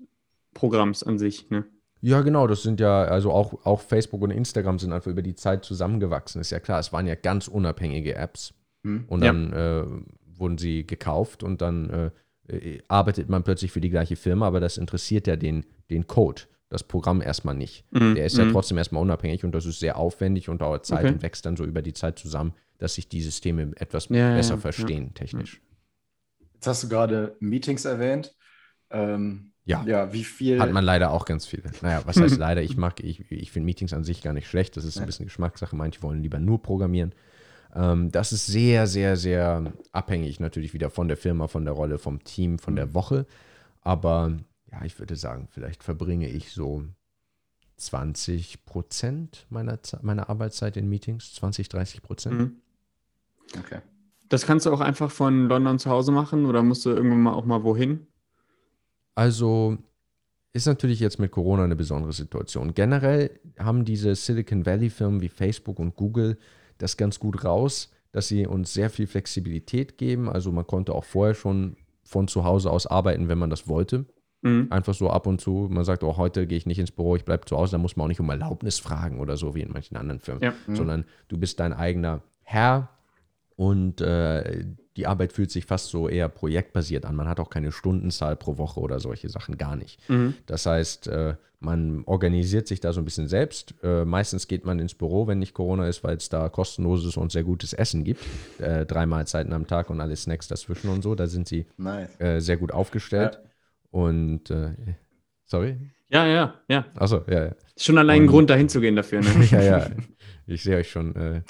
B: Programms an sich, ne?
C: Ja, genau, das sind ja, also auch, auch Facebook und Instagram sind einfach über die Zeit zusammengewachsen. Ist ja klar, es waren ja ganz unabhängige Apps. Hm. Und dann ja. äh, wurden sie gekauft und dann äh, äh, arbeitet man plötzlich für die gleiche Firma, aber das interessiert ja den, den Code, das Programm erstmal nicht. Mhm. Der ist ja mhm. trotzdem erstmal unabhängig und das ist sehr aufwendig und dauert Zeit okay. und wächst dann so über die Zeit zusammen, dass sich die Systeme etwas ja, besser ja, verstehen, ja. technisch.
A: Jetzt hast du gerade Meetings erwähnt. Ähm,
C: ja.
A: ja, wie viel.
C: Hat man leider auch ganz viele. Naja, was heißt <laughs> leider? Ich mag, ich, ich finde Meetings an sich gar nicht schlecht. Das ist ein bisschen Geschmackssache. Manche wollen lieber nur programmieren. Ähm, das ist sehr, sehr, sehr abhängig natürlich wieder von der Firma, von der Rolle, vom Team, von der mhm. Woche. Aber ja, ich würde sagen, vielleicht verbringe ich so 20 Prozent meiner, meiner Arbeitszeit in Meetings, 20, 30 Prozent. Mhm.
B: Okay. Das kannst du auch einfach von London zu Hause machen oder musst du irgendwann mal auch mal wohin?
C: Also ist natürlich jetzt mit Corona eine besondere Situation. Generell haben diese Silicon Valley Firmen wie Facebook und Google das ganz gut raus, dass sie uns sehr viel Flexibilität geben. Also man konnte auch vorher schon von zu Hause aus arbeiten, wenn man das wollte. Mhm. Einfach so ab und zu. Man sagt, oh, heute gehe ich nicht ins Büro, ich bleibe zu Hause. Da muss man auch nicht um Erlaubnis fragen oder so wie in manchen anderen Firmen. Ja. Mhm. Sondern du bist dein eigener Herr und äh, die Arbeit fühlt sich fast so eher projektbasiert an. Man hat auch keine Stundenzahl pro Woche oder solche Sachen gar nicht. Mhm. Das heißt, äh, man organisiert sich da so ein bisschen selbst. Äh, meistens geht man ins Büro, wenn nicht Corona ist, weil es da kostenloses und sehr gutes Essen gibt. Äh, drei Mahlzeiten am Tag und alle Snacks dazwischen und so. Da sind sie nice. Äh, sehr gut aufgestellt. Ja. Und äh, sorry?
B: Ja, ja, ja.
C: Achso, ja, ja.
B: Schon allein ein Grund, dahin zu gehen dafür. Ne? <laughs>
C: ja, ja. Ich sehe euch schon äh,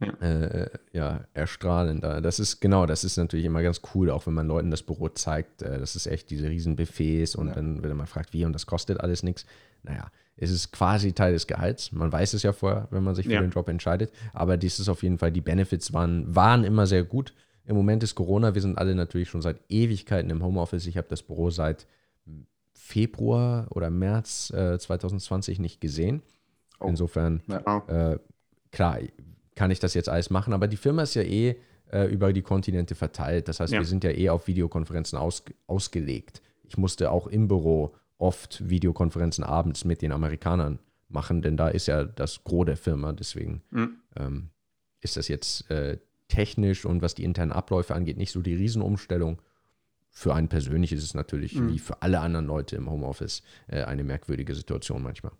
C: ja. Äh, ja, erstrahlend. Das ist genau, das ist natürlich immer ganz cool, auch wenn man Leuten das Büro zeigt. Äh, das ist echt diese riesen Buffets und ja. dann, wenn man fragt, wie und das kostet alles nichts. Naja, es ist quasi Teil des Gehalts. Man weiß es ja vorher, wenn man sich für ja. den Job entscheidet. Aber dies ist auf jeden Fall, die Benefits waren, waren immer sehr gut. Im Moment ist Corona, wir sind alle natürlich schon seit Ewigkeiten im Homeoffice. Ich habe das Büro seit Februar oder März äh, 2020 nicht gesehen. Oh. Insofern, ja. äh, klar, kann ich das jetzt alles machen. Aber die Firma ist ja eh äh, über die Kontinente verteilt. Das heißt, ja. wir sind ja eh auf Videokonferenzen aus, ausgelegt. Ich musste auch im Büro oft Videokonferenzen abends mit den Amerikanern machen, denn da ist ja das Gros der Firma. Deswegen mhm. ähm, ist das jetzt äh, technisch und was die internen Abläufe angeht, nicht so die Riesenumstellung. Für einen persönlich ist es natürlich, mhm. wie für alle anderen Leute im Homeoffice, äh, eine merkwürdige Situation manchmal.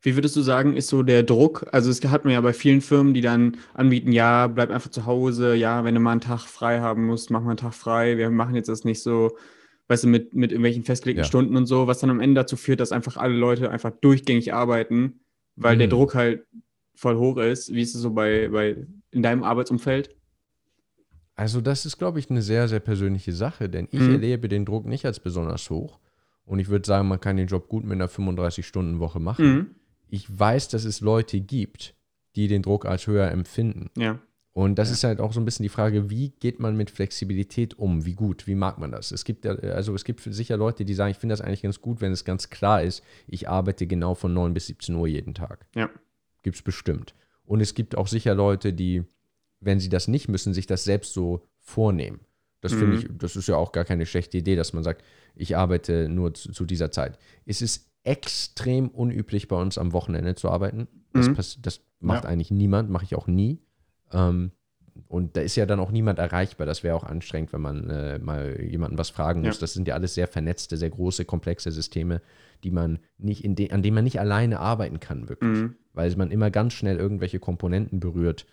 B: Wie würdest du sagen, ist so der Druck? Also es hat man ja bei vielen Firmen, die dann anbieten, ja, bleib einfach zu Hause, ja, wenn du mal einen Tag frei haben musst, mach mal einen Tag frei. Wir machen jetzt das nicht so, weißt du, mit, mit irgendwelchen festgelegten ja. Stunden und so, was dann am Ende dazu führt, dass einfach alle Leute einfach durchgängig arbeiten, weil mhm. der Druck halt voll hoch ist. Wie ist es so bei, bei in deinem Arbeitsumfeld?
C: Also, das ist, glaube ich, eine sehr, sehr persönliche Sache, denn ich mhm. erlebe den Druck nicht als besonders hoch. Und ich würde sagen, man kann den Job gut mit einer 35-Stunden-Woche machen. Mhm ich weiß, dass es Leute gibt, die den Druck als höher empfinden.
B: Ja.
C: Und das
B: ja.
C: ist halt auch so ein bisschen die Frage, wie geht man mit Flexibilität um? Wie gut? Wie mag man das? Es gibt ja, also es gibt sicher Leute, die sagen, ich finde das eigentlich ganz gut, wenn es ganz klar ist, ich arbeite genau von 9 bis 17 Uhr jeden Tag.
B: Ja.
C: Gibt es bestimmt. Und es gibt auch sicher Leute, die, wenn sie das nicht müssen, sich das selbst so vornehmen. Das mhm. finde ich, das ist ja auch gar keine schlechte Idee, dass man sagt, ich arbeite nur zu, zu dieser Zeit. Es ist extrem unüblich bei uns am Wochenende zu arbeiten. Das, mhm. das macht ja. eigentlich niemand, mache ich auch nie. Ähm, und da ist ja dann auch niemand erreichbar. Das wäre auch anstrengend, wenn man äh, mal jemanden was fragen muss. Ja. Das sind ja alles sehr vernetzte, sehr große, komplexe Systeme, die man nicht de an denen man nicht alleine arbeiten kann, wirklich. Mhm. Weil man immer ganz schnell irgendwelche Komponenten berührt,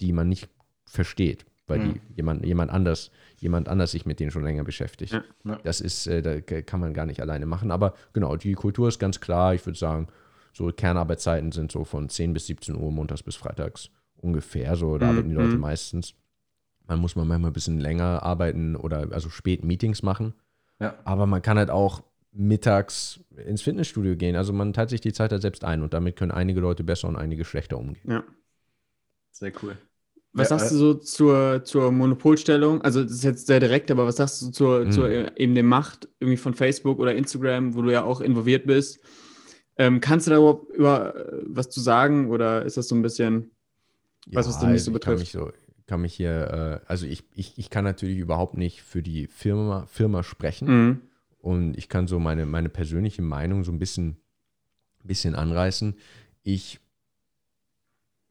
C: die man nicht versteht weil mhm. die, jemand, jemand anders, jemand anders sich mit denen schon länger beschäftigt. Ja, ja. Das ist, äh, da kann man gar nicht alleine machen. Aber genau, die Kultur ist ganz klar. Ich würde sagen, so Kernarbeitszeiten sind so von 10 bis 17 Uhr, montags bis freitags ungefähr. So, da mhm. arbeiten die Leute mhm. meistens. Man muss man manchmal ein bisschen länger arbeiten oder also spät Meetings machen. Ja. Aber man kann halt auch mittags ins Fitnessstudio gehen. Also man teilt sich die Zeit halt selbst ein und damit können einige Leute besser und einige schlechter umgehen.
B: Ja.
A: Sehr cool.
B: Was ja, sagst du so zur, zur Monopolstellung? Also das ist jetzt sehr direkt, aber was sagst du zur, mhm. zur eben der Macht irgendwie von Facebook oder Instagram, wo du ja auch involviert bist? Ähm, kannst du da überhaupt über äh, was zu sagen oder ist das so ein bisschen
C: was, ja, was du nicht so betrifft? Ich kann mich, so, kann mich hier, äh, also ich, ich, ich kann natürlich überhaupt nicht für die Firma, Firma sprechen mhm. und ich kann so meine, meine persönliche Meinung so ein bisschen, bisschen anreißen. Ich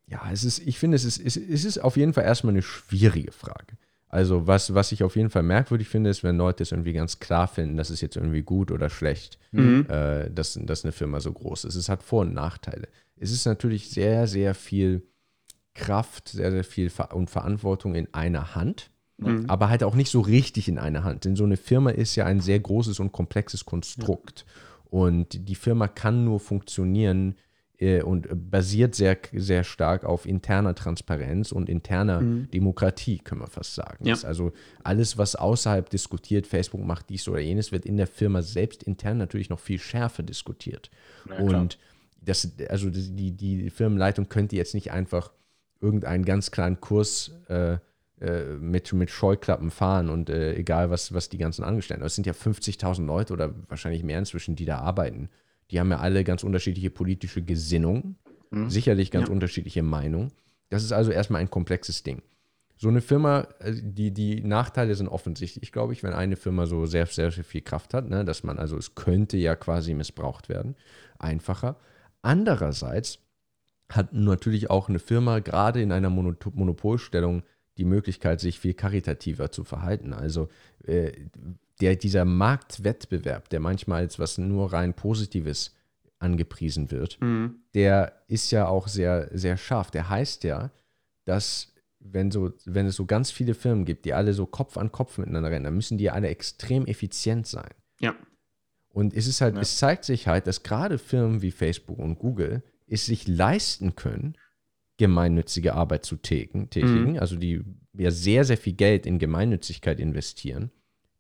C: ja, es ist, ich finde, es ist, es ist auf jeden Fall erstmal eine schwierige Frage. Also, was, was ich auf jeden Fall merkwürdig finde, ist, wenn Leute es irgendwie ganz klar finden, dass es jetzt irgendwie gut oder schlecht, mhm. äh, dass, dass eine Firma so groß ist. Es hat Vor- und Nachteile. Es ist natürlich sehr, sehr viel Kraft, sehr, sehr viel Ver und Verantwortung in einer Hand, mhm. aber halt auch nicht so richtig in einer Hand. Denn so eine Firma ist ja ein sehr großes und komplexes Konstrukt. Ja. Und die Firma kann nur funktionieren, und basiert sehr, sehr stark auf interner Transparenz und interner mhm. Demokratie, können wir fast sagen. Ja. also alles, was außerhalb diskutiert, Facebook macht dies oder jenes, wird in der Firma selbst intern natürlich noch viel schärfer diskutiert. Ja, und das, also die, die Firmenleitung könnte jetzt nicht einfach irgendeinen ganz kleinen Kurs äh, äh, mit, mit Scheuklappen fahren und äh, egal, was, was die ganzen Angestellten. Es sind ja 50.000 Leute oder wahrscheinlich mehr inzwischen, die da arbeiten. Die haben ja alle ganz unterschiedliche politische Gesinnungen, mhm. sicherlich ganz ja. unterschiedliche Meinungen. Das ist also erstmal ein komplexes Ding. so eine Firma, äh, die, die Nachteile sind offensichtlich, glaube ich, wenn eine Firma so sehr, sehr, sehr viel Kraft hat, ne? dass man, also es könnte ja quasi missbraucht werden. Einfacher. Andererseits hat natürlich auch eine Firma gerade in einer Monopolstellung die Möglichkeit, sich viel karitativer zu verhalten. Also äh, der, dieser Marktwettbewerb, der manchmal als was nur rein Positives angepriesen wird, mhm. der ist ja auch sehr, sehr scharf. Der heißt ja, dass wenn, so, wenn es so ganz viele Firmen gibt, die alle so Kopf an Kopf miteinander rennen, dann müssen die alle extrem effizient sein.
B: Ja.
C: Und es ist halt, ja. es zeigt sich halt, dass gerade Firmen wie Facebook und Google es sich leisten können, gemeinnützige Arbeit zu tätigen, mhm. also die ja sehr, sehr viel Geld in Gemeinnützigkeit investieren,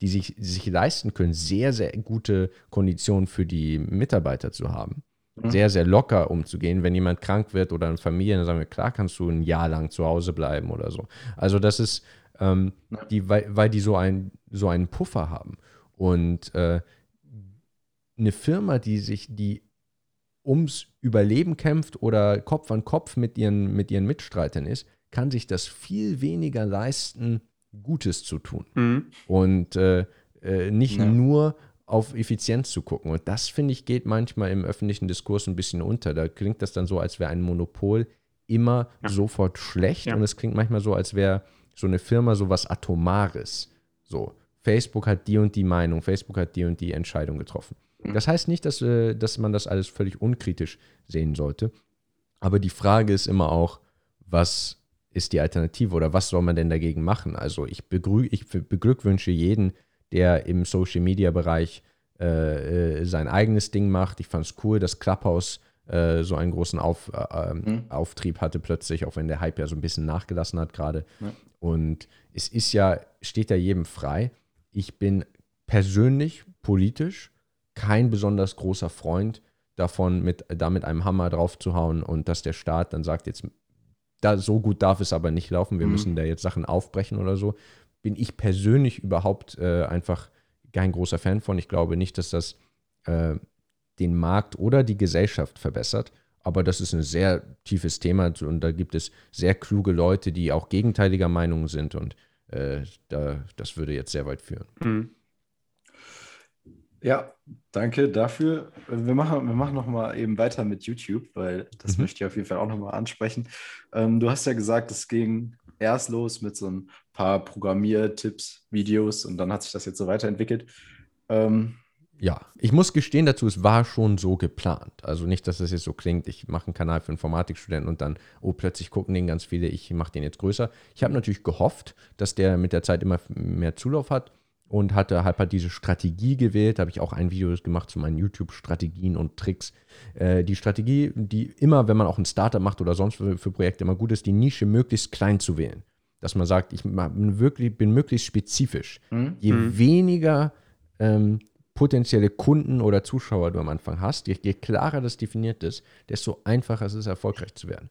C: die sich, sich leisten können, sehr, sehr gute Konditionen für die Mitarbeiter zu haben mhm. sehr, sehr locker umzugehen. Wenn jemand krank wird oder eine Familie, dann sagen wir, klar kannst du ein Jahr lang zu Hause bleiben oder so. Also das ist, ähm, die, weil, weil die so, ein, so einen Puffer haben. Und äh, eine Firma, die sich, die ums Überleben kämpft oder Kopf an Kopf mit ihren, mit ihren Mitstreitern ist, kann sich das viel weniger leisten, Gutes zu tun. Mhm. Und äh, äh, nicht ja. nur auf Effizienz zu gucken. Und das, finde ich, geht manchmal im öffentlichen Diskurs ein bisschen unter. Da klingt das dann so, als wäre ein Monopol immer ja. sofort schlecht. Ja. Und es klingt manchmal so, als wäre so eine Firma so was Atomares. So, Facebook hat die und die Meinung, Facebook hat die und die Entscheidung getroffen. Mhm. Das heißt nicht, dass, äh, dass man das alles völlig unkritisch sehen sollte. Aber die Frage ist immer auch, was ist die Alternative oder was soll man denn dagegen machen? Also ich, begrü ich beglückwünsche jeden, der im Social Media Bereich äh, äh, sein eigenes Ding macht. Ich fand es cool, dass Clubhouse äh, so einen großen Auf, äh, ähm, mhm. Auftrieb hatte plötzlich, auch wenn der Hype ja so ein bisschen nachgelassen hat gerade. Ja. Und es ist ja, steht ja jedem frei. Ich bin persönlich politisch kein besonders großer Freund davon, mit, da mit einem Hammer drauf zu hauen und dass der Staat dann sagt, jetzt da, so gut darf es aber nicht laufen, wir mhm. müssen da jetzt Sachen aufbrechen oder so bin ich persönlich überhaupt äh, einfach kein großer Fan von. Ich glaube nicht, dass das äh, den Markt oder die Gesellschaft verbessert. Aber das ist ein sehr tiefes Thema und da gibt es sehr kluge Leute, die auch gegenteiliger Meinung sind und äh, da, das würde jetzt sehr weit führen. Mhm.
A: Ja, danke dafür. Wir machen, wir machen noch mal eben weiter mit YouTube, weil das mhm. möchte ich auf jeden Fall auch noch mal ansprechen. Ähm, du hast ja gesagt, es ging erst los mit so ein paar Programmiertipps, Videos und dann hat sich das jetzt so weiterentwickelt. Ähm,
C: ja, ich muss gestehen dazu, es war schon so geplant. Also nicht, dass das jetzt so klingt, ich mache einen Kanal für Informatikstudenten und dann, oh, plötzlich gucken den ganz viele, ich mache den jetzt größer. Ich habe natürlich gehofft, dass der mit der Zeit immer mehr Zulauf hat und hatte halt, diese Strategie gewählt. Da habe ich auch ein Video gemacht zu meinen YouTube-Strategien und Tricks. Äh, die Strategie, die immer, wenn man auch ein Startup macht oder sonst für, für Projekte immer gut ist, die Nische möglichst klein zu wählen. Dass man sagt, ich bin, wirklich, bin möglichst spezifisch. Mhm. Je mhm. weniger ähm, potenzielle Kunden oder Zuschauer du am Anfang hast, je, je klarer das definiert ist, desto einfacher ist es, erfolgreich zu werden.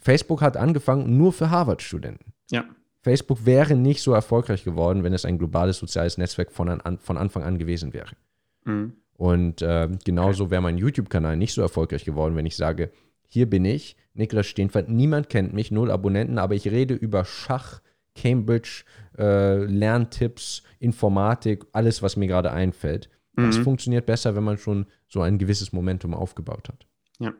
C: Facebook hat angefangen nur für Harvard-Studenten.
B: Ja.
C: Facebook wäre nicht so erfolgreich geworden, wenn es ein globales soziales Netzwerk von, an, von Anfang an gewesen wäre. Mhm. Und äh, genauso wäre mein YouTube-Kanal nicht so erfolgreich geworden, wenn ich sage, hier bin ich, Niklas Steenfeld, niemand kennt mich, null Abonnenten, aber ich rede über Schach, Cambridge, äh, Lerntipps, Informatik, alles, was mir gerade einfällt. Das mhm. funktioniert besser, wenn man schon so ein gewisses Momentum aufgebaut hat.
B: Ja.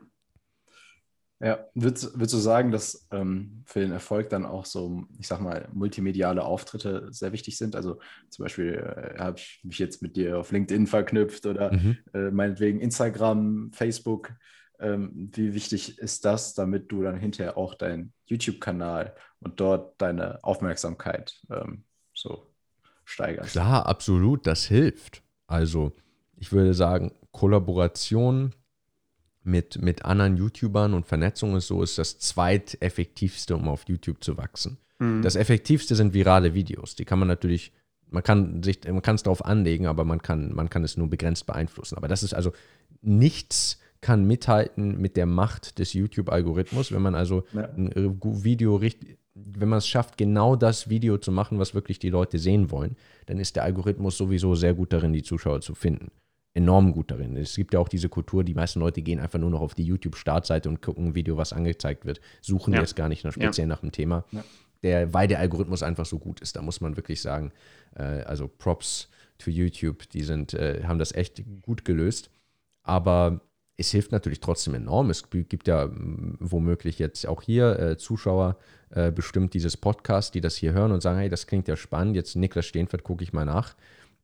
A: Ja, würdest, würdest du sagen, dass ähm, für den Erfolg dann auch so, ich sag mal, multimediale Auftritte sehr wichtig sind? Also zum Beispiel äh, habe ich mich jetzt mit dir auf LinkedIn verknüpft oder mhm. äh, meinetwegen Instagram, Facebook. Ähm, wie wichtig ist das, damit du dann hinterher auch deinen YouTube-Kanal und dort deine Aufmerksamkeit ähm, so steigerst?
C: Klar, absolut, das hilft. Also ich würde sagen, Kollaboration mit, mit anderen YouTubern und Vernetzung ist so, ist das zweiteffektivste, um auf YouTube zu wachsen. Mhm. Das effektivste sind virale Videos. Die kann man natürlich, man kann sich, man kann es darauf anlegen, aber man kann, man kann es nur begrenzt beeinflussen. Aber das ist also nichts kann mithalten mit der Macht des YouTube-Algorithmus, wenn man also ja. ein äh, Video richtig, wenn man es schafft, genau das Video zu machen, was wirklich die Leute sehen wollen, dann ist der Algorithmus sowieso sehr gut darin, die Zuschauer zu finden enorm gut darin. Es gibt ja auch diese Kultur, die meisten Leute gehen einfach nur noch auf die YouTube-Startseite und gucken ein Video, was angezeigt wird, suchen ja. jetzt gar nicht noch speziell ja. nach dem Thema. Ja. der, weil der Algorithmus einfach so gut ist. Da muss man wirklich sagen, äh, also Props to YouTube, die sind, äh, haben das echt gut gelöst. Aber es hilft natürlich trotzdem enorm. Es gibt ja womöglich jetzt auch hier äh, Zuschauer äh, bestimmt dieses Podcast, die das hier hören und sagen, hey, das klingt ja spannend, jetzt Niklas Steenfeld gucke ich mal nach.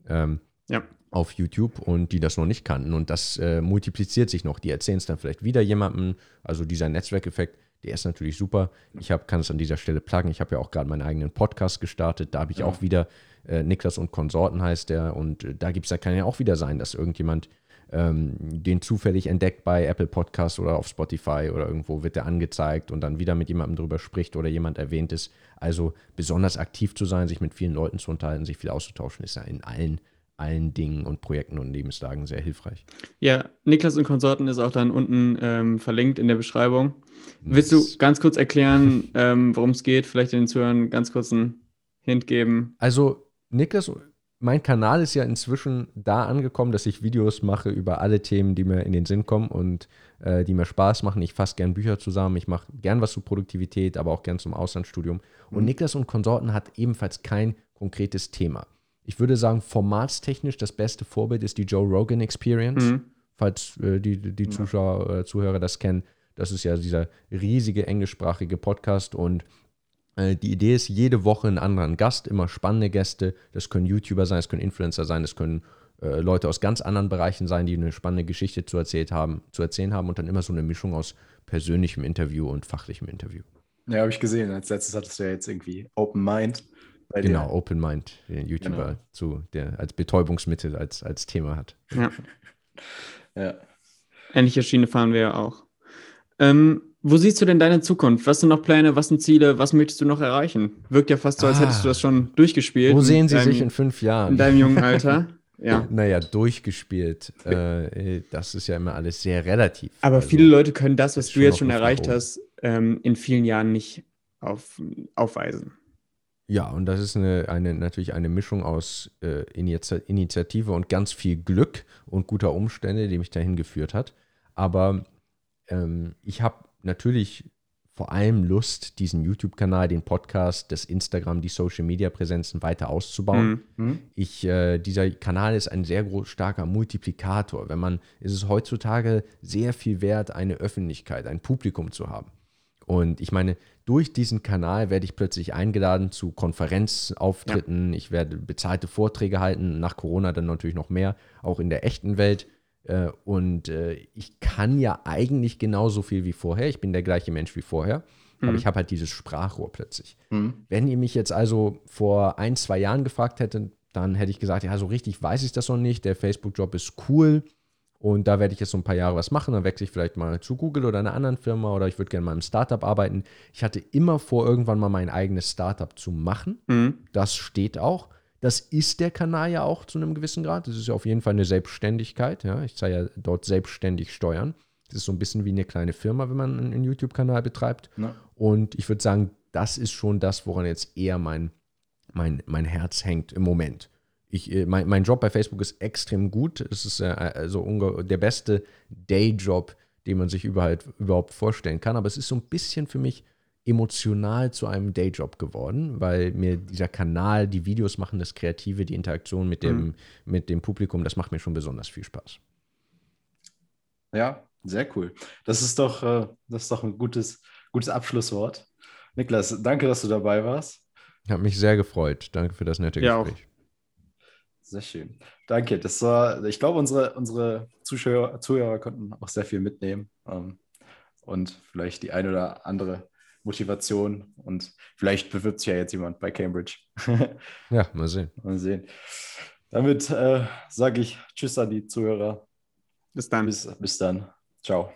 C: Ähm, ja. Auf YouTube und die das noch nicht kannten. Und das äh, multipliziert sich noch. Die erzählen es dann vielleicht wieder jemandem. Also dieser Netzwerkeffekt, der ist natürlich super. Ich hab, kann es an dieser Stelle pluggen. Ich habe ja auch gerade meinen eigenen Podcast gestartet. Da habe ich ja. auch wieder äh, Niklas und Konsorten heißt der. Und äh, da gibt's, da kann ja auch wieder sein, dass irgendjemand ähm, den zufällig entdeckt bei Apple Podcasts oder auf Spotify oder irgendwo wird der angezeigt und dann wieder mit jemandem drüber spricht oder jemand erwähnt ist. Also besonders aktiv zu sein, sich mit vielen Leuten zu unterhalten, sich viel auszutauschen, ist ja in allen allen Dingen und Projekten und Lebenslagen sehr hilfreich.
B: Ja, Niklas und Konsorten ist auch dann unten ähm, verlinkt in der Beschreibung. Nice. Willst du ganz kurz erklären, <laughs> ähm, worum es geht? Vielleicht den Zuhörern ganz kurz einen Hint geben?
C: Also, Niklas, mein Kanal ist ja inzwischen da angekommen, dass ich Videos mache über alle Themen, die mir in den Sinn kommen und äh, die mir Spaß machen. Ich fasse gern Bücher zusammen, ich mache gern was zu Produktivität, aber auch gern zum Auslandsstudium. Und mhm. Niklas und Konsorten hat ebenfalls kein konkretes Thema ich würde sagen, formatstechnisch das beste Vorbild ist die Joe Rogan Experience. Mhm. Falls äh, die, die Zuschauer, äh, Zuhörer das kennen. Das ist ja dieser riesige englischsprachige Podcast und äh, die Idee ist, jede Woche einen anderen Gast, immer spannende Gäste. Das können YouTuber sein, das können Influencer sein, das können äh, Leute aus ganz anderen Bereichen sein, die eine spannende Geschichte zu, erzählt haben, zu erzählen haben und dann immer so eine Mischung aus persönlichem Interview und fachlichem Interview.
A: Ja, habe ich gesehen. Als letztes hattest du ja jetzt irgendwie Open Mind
C: genau, dir. Open Mind, den YouTuber genau. zu, der als Betäubungsmittel als, als Thema hat.
B: Ja. <laughs> ja. Ähnliche Schiene fahren wir ja auch. Ähm, wo siehst du denn deine Zukunft? Was sind noch Pläne? Was sind Ziele? Was möchtest du noch erreichen? Wirkt ja fast so, als ah, hättest du das schon durchgespielt.
C: Wo sehen sie deinem, sich in fünf Jahren?
B: In deinem jungen Alter. <laughs> Ja.
C: Naja, durchgespielt. Äh, das ist ja immer alles sehr relativ.
B: Aber also, viele Leute können das, was du jetzt schon erreicht hast, ähm, in vielen Jahren nicht auf, aufweisen.
C: Ja, und das ist eine, eine, natürlich eine Mischung aus äh, Initiative und ganz viel Glück und guter Umstände, die mich dahin geführt hat. Aber ähm, ich habe natürlich vor allem Lust, diesen YouTube-Kanal, den Podcast, das Instagram, die Social-Media-Präsenzen weiter auszubauen. Mhm. mhm. Ich, äh, dieser Kanal ist ein sehr groß, starker Multiplikator. Wenn man, ist es heutzutage sehr viel wert, eine Öffentlichkeit, ein Publikum zu haben. Und ich meine, durch diesen Kanal werde ich plötzlich eingeladen zu Konferenzauftritten. Ja. Ich werde bezahlte Vorträge halten, nach Corona dann natürlich noch mehr, auch in der echten Welt. Äh, und äh, ich kann ja eigentlich genauso viel wie vorher. Ich bin der gleiche Mensch wie vorher. Mhm. Aber ich habe halt dieses Sprachrohr plötzlich. Mhm. Wenn ihr mich jetzt also vor ein, zwei Jahren gefragt hättet, dann hätte ich gesagt, ja, so richtig weiß ich das noch nicht. Der Facebook-Job ist cool und da werde ich jetzt so ein paar Jahre was machen. Dann wechsle ich vielleicht mal zu Google oder einer anderen Firma oder ich würde gerne mal im Startup arbeiten. Ich hatte immer vor, irgendwann mal mein eigenes Startup zu machen. Mhm. Das steht auch. Das ist der Kanal ja auch zu einem gewissen Grad. Das ist ja auf jeden Fall eine Selbstständigkeit. Ja? Ich zahle ja dort selbstständig Steuern. Das ist so ein bisschen wie eine kleine Firma, wenn man einen YouTube-Kanal betreibt. Ja. Und ich würde sagen, das ist schon das, woran jetzt eher mein, mein, mein Herz hängt im Moment ich, äh, mein, mein Job bei Facebook ist extrem gut. Es ist äh, also der beste Dayjob, den man sich überhaupt, überhaupt vorstellen kann. Aber es ist so ein bisschen für mich emotional zu einem Dayjob geworden, weil mir dieser Kanal, die Videos machen, das Kreative, die Interaktion mit dem, mhm. mit dem Publikum, das macht mir schon besonders viel Spaß.
A: Ja, sehr cool. Das ist doch, äh, das ist doch ein gutes, gutes Abschlusswort. Niklas, danke, dass du dabei warst.
C: Ich habe mich sehr gefreut. Danke für das nette ja, Gespräch. Auch.
A: Sehr schön. Danke. Das war, ich glaube, unsere, unsere Zuschauer, Zuhörer konnten auch sehr viel mitnehmen ähm, und vielleicht die eine oder andere Motivation und vielleicht bewirbt sich ja jetzt jemand bei Cambridge. <laughs>
C: ja, mal sehen.
A: Mal sehen. Damit äh, sage ich Tschüss an die Zuhörer.
B: Bis dann.
A: Bis, bis dann. Ciao.